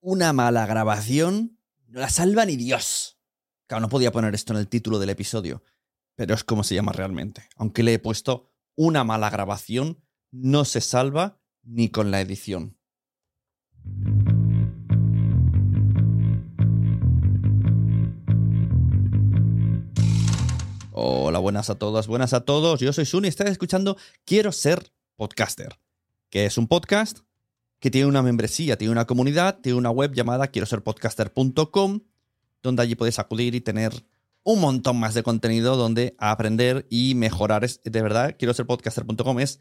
Una mala grabación no la salva ni Dios. Claro, no podía poner esto en el título del episodio, pero es como se llama realmente. Aunque le he puesto una mala grabación, no se salva ni con la edición. Hola, buenas a todas, buenas a todos. Yo soy Suni y estás escuchando Quiero ser podcaster, que es un podcast que tiene una membresía, tiene una comunidad, tiene una web llamada quiero ser podcaster.com, donde allí puedes acudir y tener un montón más de contenido donde aprender y mejorar. Es, de verdad, quiero ser podcaster.com es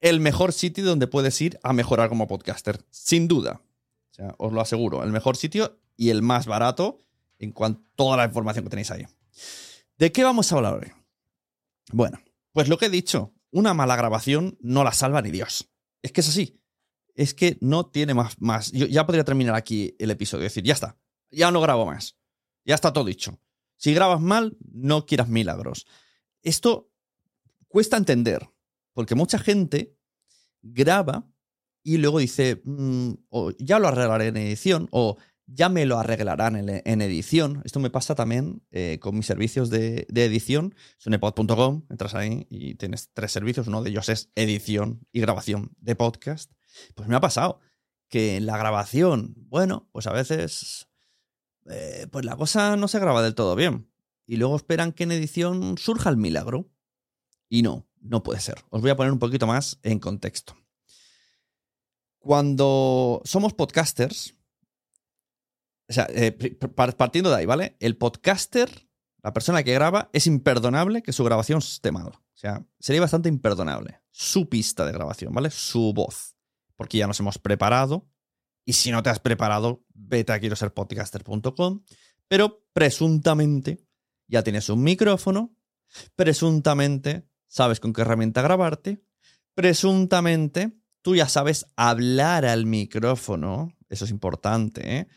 el mejor sitio donde puedes ir a mejorar como podcaster, sin duda. O sea, os lo aseguro, el mejor sitio y el más barato en cuanto a toda la información que tenéis ahí. ¿De qué vamos a hablar hoy? Bueno, pues lo que he dicho, una mala grabación no la salva ni Dios. Es que es así es que no tiene más. más. Yo ya podría terminar aquí el episodio. Es decir, ya está. Ya no grabo más. Ya está todo dicho. Si grabas mal, no quieras milagros. Esto cuesta entender, porque mucha gente graba y luego dice, mm, o ya lo arreglaré en edición, o ya me lo arreglarán en, edición. Esto me pasa también eh, con mis servicios de, de edición. Sunepod.com, entras ahí y tienes tres servicios. Uno de ellos es edición y grabación de podcast. Pues me ha pasado que en la grabación, bueno, pues a veces, eh, pues la cosa no se graba del todo bien. Y luego esperan que en edición surja el milagro. Y no, no puede ser. Os voy a poner un poquito más en contexto. Cuando somos podcasters, o sea, eh, partiendo de ahí, ¿vale? El podcaster, la persona que graba, es imperdonable que su grabación esté mal. O sea, sería bastante imperdonable. Su pista de grabación, ¿vale? Su voz. Porque ya nos hemos preparado. Y si no te has preparado, vete a quiero ser podcaster.com. Pero presuntamente ya tienes un micrófono. Presuntamente sabes con qué herramienta grabarte. Presuntamente tú ya sabes hablar al micrófono. Eso es importante, ¿eh?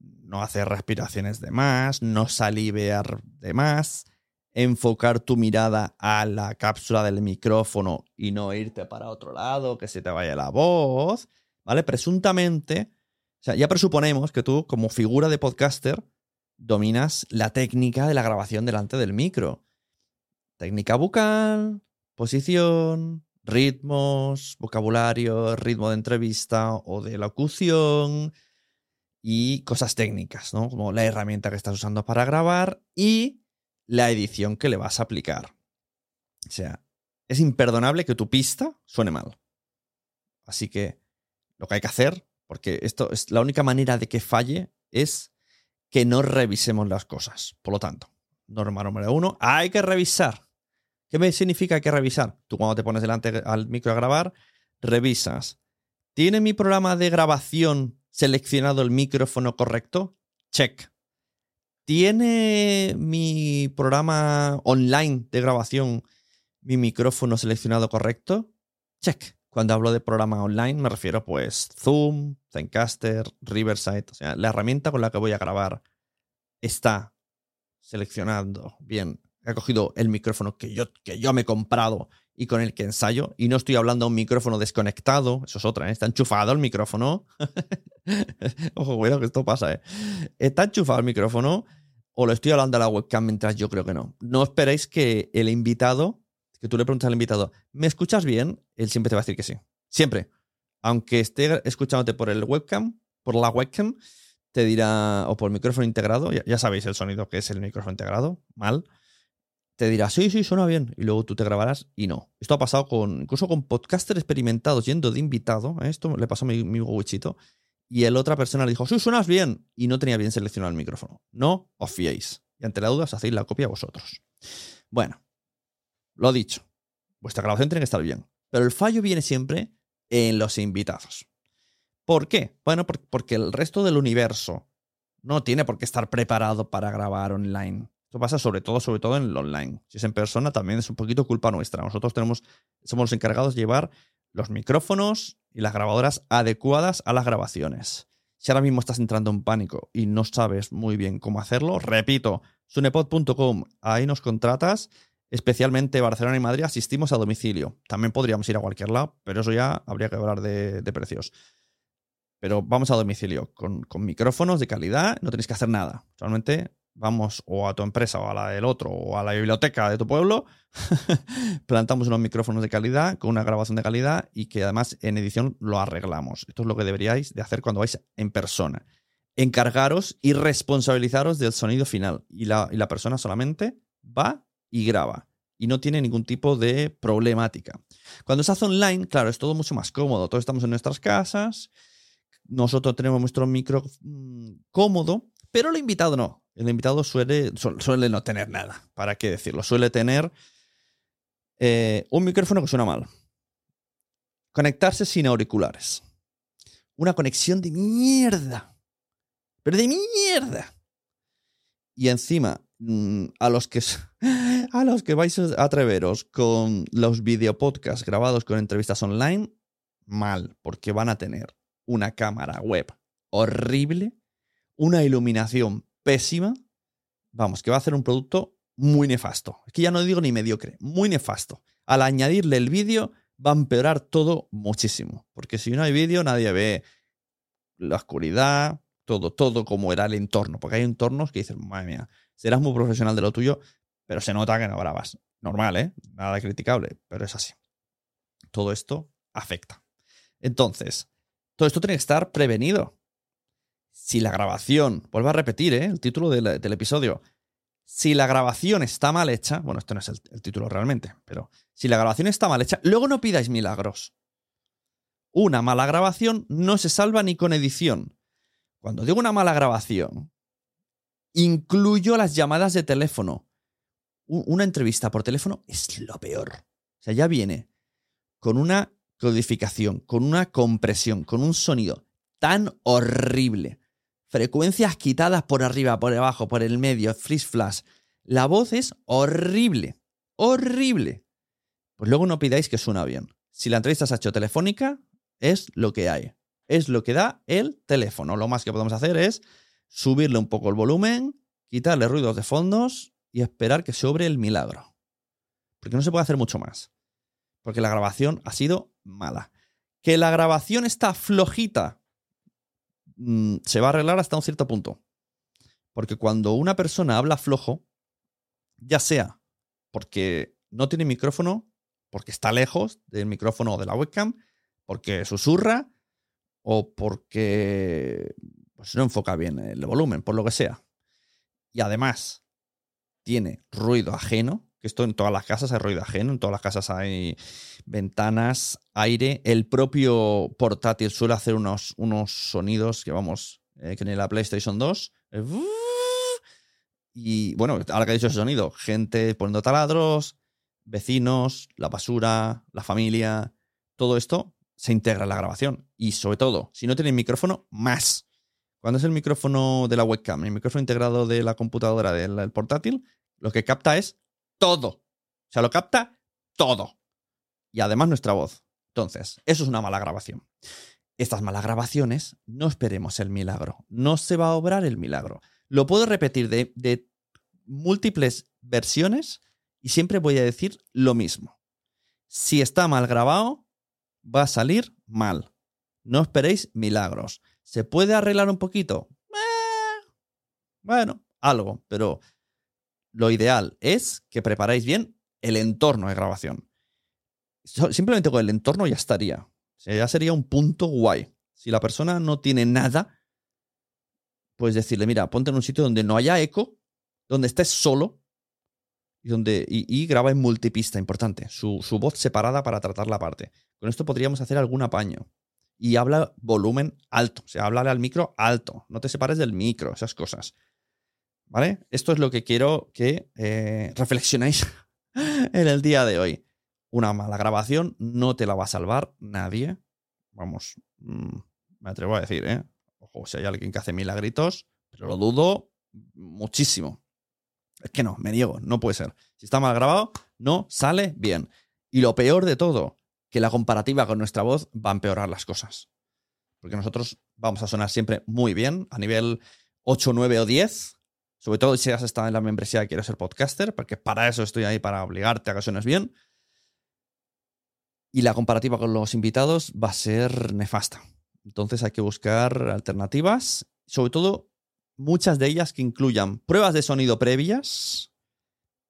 no hacer respiraciones de más, no salivear de más, enfocar tu mirada a la cápsula del micrófono y no irte para otro lado, que se te vaya la voz, ¿vale? Presuntamente, o sea, ya presuponemos que tú como figura de podcaster dominas la técnica de la grabación delante del micro. Técnica bucal, posición, ritmos, vocabulario, ritmo de entrevista o de locución, y cosas técnicas, ¿no? Como la herramienta que estás usando para grabar y la edición que le vas a aplicar. O sea, es imperdonable que tu pista suene mal. Así que lo que hay que hacer, porque esto es la única manera de que falle, es que no revisemos las cosas. Por lo tanto, norma número uno, hay que revisar. ¿Qué significa hay que revisar? Tú cuando te pones delante al micro a grabar, revisas. ¿Tiene mi programa de grabación seleccionado el micrófono correcto? Check. ¿Tiene mi programa online de grabación mi micrófono seleccionado correcto? Check. Cuando hablo de programa online me refiero pues Zoom, Zencaster, Riverside, o sea, la herramienta con la que voy a grabar está seleccionando bien. He cogido el micrófono que yo, que yo me he comprado y con el que ensayo. Y no estoy hablando a un micrófono desconectado, eso es otra, ¿eh? está enchufado el micrófono. Ojo, cuidado que esto pasa, ¿eh? Está enchufado el micrófono o lo estoy hablando a la webcam mientras yo creo que no. No esperéis que el invitado, que tú le preguntas al invitado, ¿me escuchas bien? Él siempre te va a decir que sí. Siempre. Aunque esté escuchándote por el webcam, por la webcam, te dirá, o por el micrófono integrado, ya, ya sabéis el sonido que es el micrófono integrado, mal te dirá, sí, sí, suena bien, y luego tú te grabarás y no. Esto ha pasado con, incluso con podcasters experimentados yendo de invitado, ¿eh? esto le pasó a mi, mi huichito, y el otra persona le dijo, sí, suenas bien, y no tenía bien seleccionado el micrófono. No os fiéis. Y ante la duda os hacéis la copia vosotros. Bueno, lo dicho, vuestra grabación tiene que estar bien, pero el fallo viene siempre en los invitados. ¿Por qué? Bueno, porque el resto del universo no tiene por qué estar preparado para grabar online. Esto pasa sobre todo, sobre todo en el online. Si es en persona, también es un poquito culpa nuestra. Nosotros tenemos, somos los encargados de llevar los micrófonos y las grabadoras adecuadas a las grabaciones. Si ahora mismo estás entrando en pánico y no sabes muy bien cómo hacerlo, repito, sunepod.com, ahí nos contratas. Especialmente Barcelona y Madrid asistimos a domicilio. También podríamos ir a cualquier lado, pero eso ya habría que hablar de, precios. Pero vamos a domicilio con, con, micrófonos de calidad, no tenéis que hacer nada. Solamente vamos o a tu empresa o a la del otro o a la biblioteca de tu pueblo, plantamos unos micrófonos de calidad con una grabación de calidad y que además en edición lo arreglamos. Esto es lo que deberíais de hacer cuando vais en persona. Encargaros y responsabilizaros del sonido final y la, y la persona solamente va y graba y no tiene ningún tipo de problemática. Cuando se hace online, claro, es todo mucho más cómodo. Todos estamos en nuestras casas, nosotros tenemos nuestro micro mm, cómodo, pero el invitado no. El invitado suele, suele no tener nada, ¿para qué decirlo? Suele tener eh, un micrófono que suena mal. Conectarse sin auriculares. Una conexión de mierda. Pero de mierda. Y encima, mm, a los que, a los que vais a atreveros con los videopodcasts grabados con entrevistas online, mal, porque van a tener una cámara web horrible, una iluminación pésima, vamos, que va a hacer un producto muy nefasto. Es que ya no digo ni mediocre, muy nefasto. Al añadirle el vídeo va a empeorar todo muchísimo, porque si no hay vídeo nadie ve la oscuridad, todo, todo como era el entorno, porque hay entornos que dicen, madre mía, serás muy profesional de lo tuyo, pero se nota que no grabas. Normal, ¿eh? Nada criticable, pero es así. Todo esto afecta. Entonces, todo esto tiene que estar prevenido si la grabación, vuelvo a repetir ¿eh? el título del, episodio, si la grabación está mal hecha, bueno, esto no es el, título realmente, pero si la grabación está mal hecha, luego no pidáis milagros. una mala grabación no se salva ni con edición. Cuando digo una mala grabación, incluyo las llamadas de teléfono. Una entrevista por teléfono es lo peor. O sea, ya viene con una codificación, con una compresión, con un sonido tan horrible. Frecuencias quitadas por arriba, por abajo, por el medio, freeze flash. La voz es horrible. Horrible. Pues luego no pidáis que suena bien. Si la entrevista se ha hecho telefónica, es lo que hay. Es lo que da el teléfono. Lo más que podemos hacer es subirle un poco el volumen, quitarle ruidos de fondos y esperar que sobre el milagro. Porque no se puede hacer mucho más. Porque la grabación ha sido mala. Que la grabación está flojita mm, se va a arreglar hasta un cierto punto. Porque cuando una persona habla flojo, ya sea porque no tiene micrófono, porque está lejos del micrófono o de la webcam, porque susurra o porque pues, no enfoca bien el volumen, por lo que sea. Y además tiene ruido ajeno, esto en todas las casas hay ruido ajeno, en todas las casas hay ventanas, aire. El propio portátil suele hacer unos, unos sonidos que vamos, eh, que en la PlayStation 2. y bueno, ahora que he dicho ese sonido, gente poniendo taladros, vecinos, la basura, la familia, todo esto se integra en la grabación. Y sobre todo, si no tienen micrófono, más. Cuando es el micrófono de la webcam, el micrófono integrado de la computadora del portátil, lo que capta es todo. O sea, lo capta todo. Y además nuestra voz. Entonces, eso es una mala grabación. Estas malas grabaciones, no esperemos el milagro. No se va a obrar el milagro. Lo puedo repetir de, múltiples versiones y siempre voy a decir lo mismo. Si está mal grabado, va a salir mal. No esperéis milagros. ¿Se puede arreglar un poquito? Eh, bueno, algo, pero lo ideal es que preparáis bien el entorno de grabación. Simplemente con el entorno ya estaría. ya sería un punto guay. Si la persona no tiene nada, pues decirle, mira, ponte en un sitio donde no haya eco, donde estés solo y, donde, y, graba en multipista, importante. Su, su, voz separada para tratar la parte. Con esto podríamos hacer algún apaño. Y habla volumen alto, o sea, háblale al micro alto. No te separes del micro, esas cosas. ¿Vale? Esto es lo que quiero que eh, reflexionéis en el día de hoy. Una mala grabación no te la va a salvar nadie. Vamos, mm, me atrevo a decir, ¿eh? Ojo, si hay alguien que hace milagritos, pero lo dudo muchísimo. Es que no, me niego, no puede ser. Si está mal grabado, no sale bien. Y lo peor de todo, que la comparativa con nuestra voz va a empeorar las cosas. Porque nosotros vamos a sonar siempre muy bien, a nivel 8, 9 o 10, sobre todo si has estado en la membresía y quieres ser podcaster, porque para eso estoy ahí, para obligarte a que suenes bien. Y la comparativa con los invitados va a ser nefasta. Entonces hay que buscar alternativas, sobre todo muchas de ellas que incluyan pruebas de sonido previas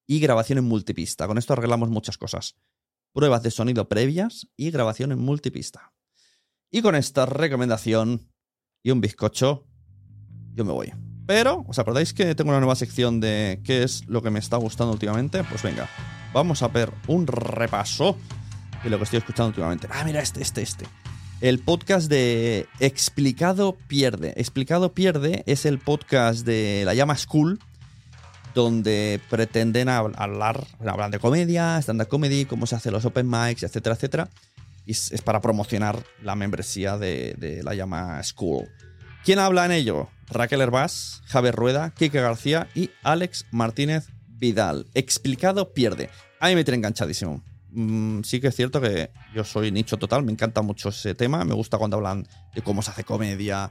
y grabación en multipista. Con esto arreglamos muchas cosas. Pruebas de sonido previas y grabación en multipista. Y con esta recomendación y un bizcocho, yo me voy. Pero, ¿os acordáis que tengo una nueva sección de qué es lo que me está gustando últimamente? Pues venga, vamos a ver un repaso de lo que estoy escuchando últimamente. Ah, mira, este, este, este. El podcast de Explicado Pierde. Explicado Pierde es el podcast de la llama School, donde pretenden hablar, hablan de comedia, stand-up comedy, cómo se hacen los open mics, etcétera, etcétera. Y es, para promocionar la membresía de, de la llama School. ¿Quién habla en ello? Raquel Herbás, Javier Rueda, Kike García y Alex Martínez Vidal. Explicado pierde. A mí me tiene enganchadísimo. Mm, sí que es cierto que yo soy nicho total, me encanta mucho ese tema. Me gusta cuando hablan de cómo se hace comedia,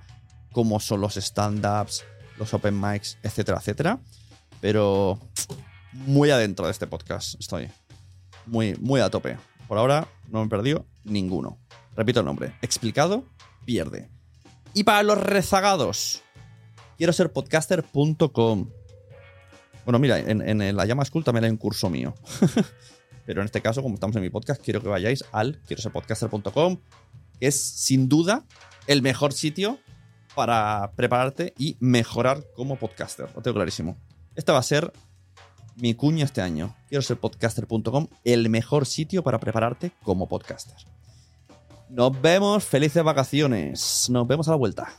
cómo son los stand-ups, los open mics, etcétera, etcétera. Pero muy adentro de este podcast estoy. Muy, muy a tope. Por ahora no me he perdido ninguno. Repito el nombre. Explicado, pierde. Y para los rezagados, quiero ser podcaster.com. Bueno, mira, en, la llama school también hay un curso mío. Pero en este caso, como estamos en mi podcast, quiero que vayáis al quiero ser podcaster.com, que es sin duda el mejor sitio para prepararte y mejorar como podcaster. Lo tengo clarísimo. Esta va a ser mi cuña este año. Quiero ser podcaster.com, el mejor sitio para prepararte como podcaster. Nos vemos, felices vacaciones. Nos vemos a la vuelta.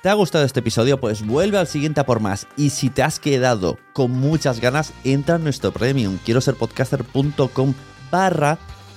¿Te ha gustado este episodio? Pues vuelve al siguiente a por más. Y si te has quedado con muchas ganas, entra en nuestro premium. Quiero ser podcaster.com barra